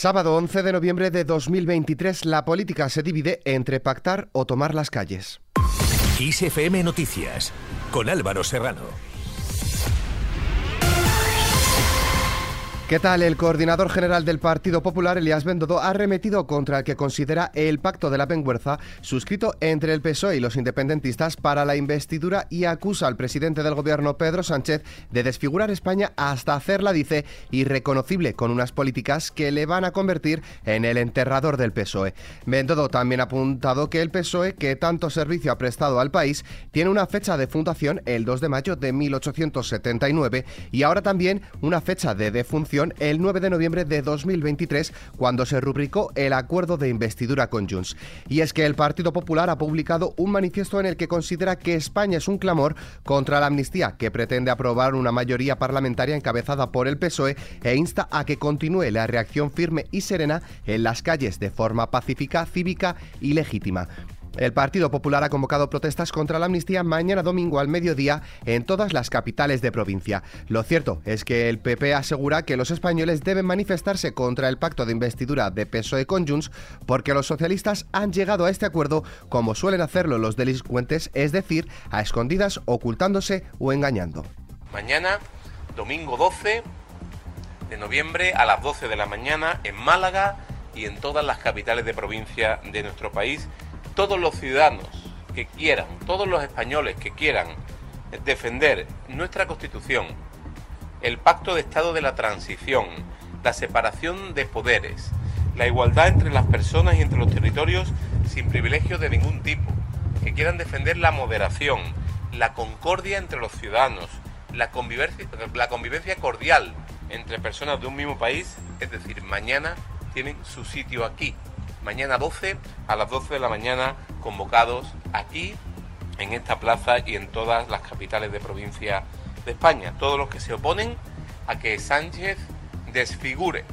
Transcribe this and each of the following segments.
Sábado 11 de noviembre de 2023, la política se divide entre pactar o tomar las calles. ISFM Noticias, con Álvaro Serrano. ¿Qué tal? El coordinador general del Partido Popular, Elías Bendodo, ha remetido contra el que considera el pacto de la Penguerza suscrito entre el PSOE y los independentistas para la investidura y acusa al presidente del gobierno, Pedro Sánchez, de desfigurar España hasta hacerla, dice, irreconocible con unas políticas que le van a convertir en el enterrador del PSOE. Bendodo también ha apuntado que el PSOE, que tanto servicio ha prestado al país, tiene una fecha de fundación el 2 de mayo de 1879 y ahora también una fecha de defunción el 9 de noviembre de 2023, cuando se rubricó el acuerdo de investidura con Junts. Y es que el Partido Popular ha publicado un manifiesto en el que considera que España es un clamor contra la amnistía, que pretende aprobar una mayoría parlamentaria encabezada por el PSOE e insta a que continúe la reacción firme y serena en las calles de forma pacífica, cívica y legítima. El Partido Popular ha convocado protestas contra la amnistía mañana domingo al mediodía en todas las capitales de provincia. Lo cierto es que el PP asegura que los españoles deben manifestarse contra el pacto de investidura de PSOE con porque los socialistas han llegado a este acuerdo como suelen hacerlo los delincuentes, es decir, a escondidas, ocultándose o engañando. Mañana, domingo 12 de noviembre a las 12 de la mañana en Málaga y en todas las capitales de provincia de nuestro país todos los ciudadanos que quieran, todos los españoles que quieran defender nuestra Constitución, el pacto de Estado de la transición, la separación de poderes, la igualdad entre las personas y entre los territorios sin privilegios de ningún tipo, que quieran defender la moderación, la concordia entre los ciudadanos, la convivencia, la convivencia cordial entre personas de un mismo país, es decir, mañana tienen su sitio aquí, mañana 12 a las 12 de la mañana convocados aquí en esta plaza y en todas las capitales de provincia de España. Todos los que se oponen a que Sánchez desfigure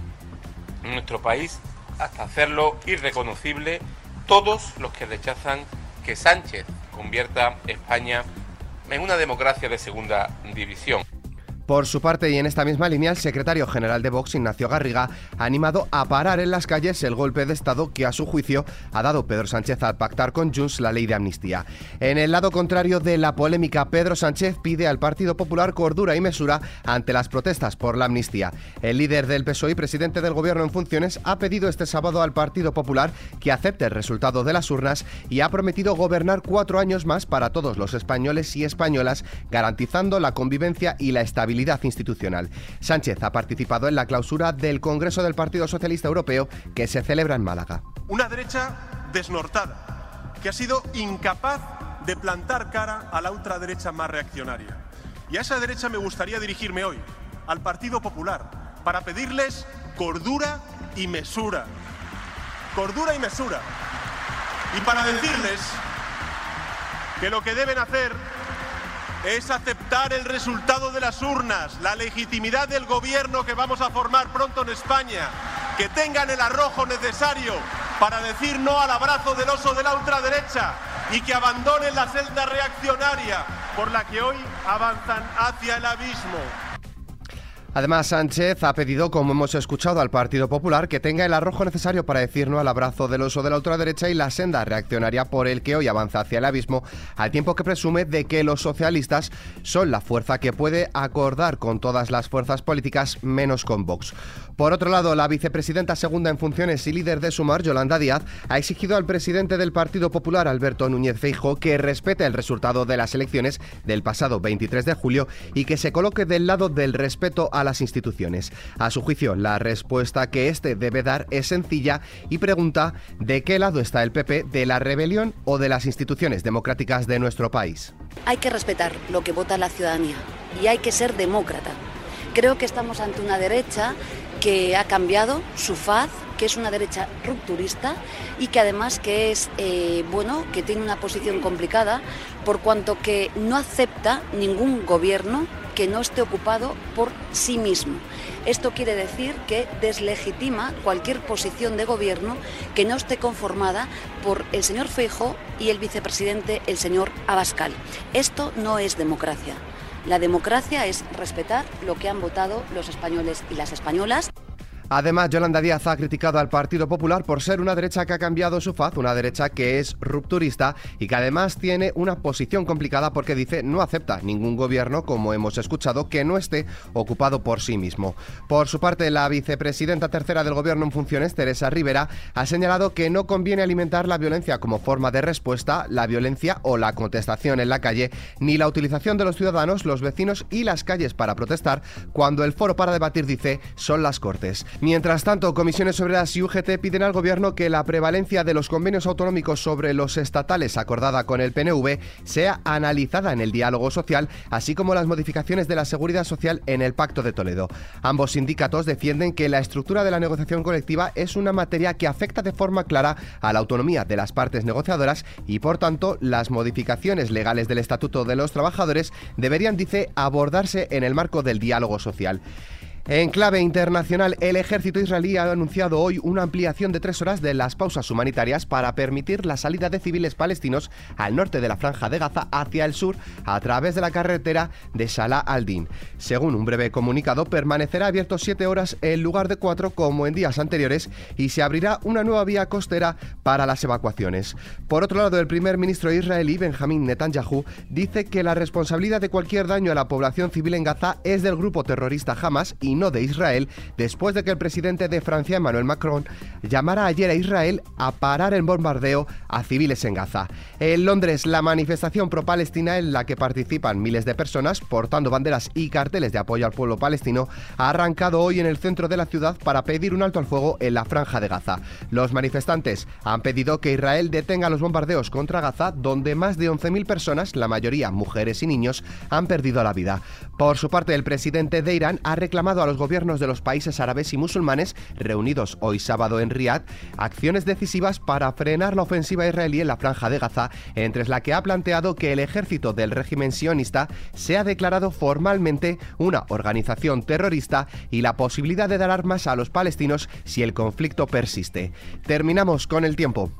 nuestro país hasta hacerlo irreconocible. Todos los que rechazan que Sánchez convierta España en una democracia de segunda división. Por su parte, y en esta misma línea, el secretario general de Vox, Ignacio Garriga, ha animado a parar en las calles el golpe de Estado que, a su juicio, ha dado Pedro Sánchez al pactar con Junts la ley de amnistía. En el lado contrario de la polémica, Pedro Sánchez pide al Partido Popular cordura y mesura ante las protestas por la amnistía. El líder del PSOE y presidente del Gobierno en funciones ha pedido este sábado al Partido Popular que acepte el resultado de las urnas y ha prometido gobernar cuatro años más para todos los españoles y españolas, garantizando la convivencia y la estabilidad institucional. Sánchez ha participado en la clausura del Congreso del Partido Socialista Europeo que se celebra en Málaga. Una derecha desnortada, que ha sido incapaz de plantar cara a la ultraderecha más reaccionaria. Y a esa derecha me gustaría dirigirme hoy, al Partido Popular, para pedirles cordura y mesura. Cordura y mesura. Y para decirles que lo que deben hacer es aceptar el resultado de las urnas, la legitimidad del gobierno que vamos a formar pronto en España, que tengan el arrojo necesario para decir no al abrazo del oso de la ultraderecha y que abandonen la celda reaccionaria por la que hoy avanzan hacia el abismo. Además, Sánchez ha pedido, como hemos escuchado, al Partido Popular que tenga el arrojo necesario para decir no al abrazo del oso de la ultraderecha y la senda reaccionaria por el que hoy avanza hacia el abismo, al tiempo que presume de que los socialistas son la fuerza que puede acordar con todas las fuerzas políticas menos con Vox. Por otro lado, la vicepresidenta segunda en funciones y líder de Sumar, Yolanda Díaz, ha exigido al presidente del Partido Popular, Alberto Núñez Feijo, que respete el resultado de las elecciones del pasado 23 de julio y que se coloque del lado del respeto a las instituciones. A su juicio, la respuesta que este debe dar es sencilla y pregunta de qué lado está el PP, de la rebelión o de las instituciones democráticas de nuestro país. Hay que respetar lo que vota la ciudadanía y hay que ser demócrata. Creo que estamos ante una derecha que ha cambiado su faz, que es una derecha rupturista y que además que es eh, bueno, que tiene una posición complicada por cuanto que no acepta ningún gobierno que no esté ocupado por sí mismo. Esto quiere decir que deslegitima cualquier posición de gobierno que no esté conformada por el señor Feijo y el vicepresidente, el señor Abascal. Esto no es democracia. La democracia es respetar lo que han votado los españoles y las españolas. Además, Yolanda Díaz ha criticado al Partido Popular por ser una derecha que ha cambiado su faz, una derecha que es rupturista y que además tiene una posición complicada porque dice no acepta ningún gobierno, como hemos escuchado, que no esté ocupado por sí mismo. Por su parte, la vicepresidenta tercera del gobierno en funciones, Teresa Rivera, ha señalado que no conviene alimentar la violencia como forma de respuesta, la violencia o la contestación en la calle, ni la utilización de los ciudadanos, los vecinos y las calles para protestar, cuando el foro para debatir dice son las cortes. Mientras tanto, comisiones obreras y UGT piden al Gobierno que la prevalencia de los convenios autonómicos sobre los estatales acordada con el PNV sea analizada en el diálogo social, así como las modificaciones de la seguridad social en el Pacto de Toledo. Ambos sindicatos defienden que la estructura de la negociación colectiva es una materia que afecta de forma clara a la autonomía de las partes negociadoras y, por tanto, las modificaciones legales del Estatuto de los Trabajadores deberían, dice, abordarse en el marco del diálogo social. En clave internacional, el ejército israelí ha anunciado hoy una ampliación de tres horas de las pausas humanitarias para permitir la salida de civiles palestinos al norte de la franja de Gaza hacia el sur a través de la carretera de Salah al-Din. Según un breve comunicado, permanecerá abierto siete horas en lugar de cuatro como en días anteriores y se abrirá una nueva vía costera para las evacuaciones. Por otro lado, el primer ministro israelí, Benjamin Netanyahu, dice que la responsabilidad de cualquier daño a la población civil en Gaza es del grupo terrorista Hamas no de Israel, después de que el presidente de Francia, Emmanuel Macron, llamara ayer a Israel a parar el bombardeo a civiles en Gaza. En Londres, la manifestación pro-Palestina en la que participan miles de personas portando banderas y carteles de apoyo al pueblo palestino ha arrancado hoy en el centro de la ciudad para pedir un alto al fuego en la franja de Gaza. Los manifestantes han pedido que Israel detenga los bombardeos contra Gaza, donde más de 11.000 personas, la mayoría mujeres y niños, han perdido la vida. Por su parte, el presidente de Irán ha reclamado a los gobiernos de los países árabes y musulmanes, reunidos hoy sábado en Riad, acciones decisivas para frenar la ofensiva israelí en la franja de Gaza, entre la que ha planteado que el ejército del régimen sionista sea declarado formalmente una organización terrorista y la posibilidad de dar armas a los palestinos si el conflicto persiste. Terminamos con el tiempo.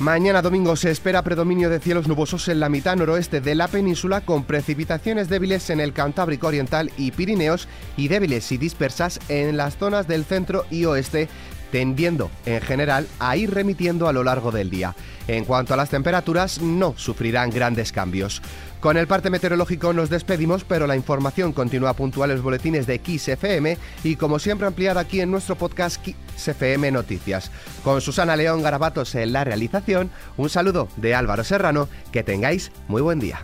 Mañana domingo se espera predominio de cielos nubosos en la mitad noroeste de la península con precipitaciones débiles en el Cantábrico Oriental y Pirineos y débiles y dispersas en las zonas del centro y oeste tendiendo en general a ir remitiendo a lo largo del día. En cuanto a las temperaturas, no sufrirán grandes cambios. Con el parte meteorológico nos despedimos, pero la información continúa puntual en los boletines de XFM y como siempre ampliada aquí en nuestro podcast XFM Noticias. Con Susana León Garabatos en la realización, un saludo de Álvaro Serrano, que tengáis muy buen día.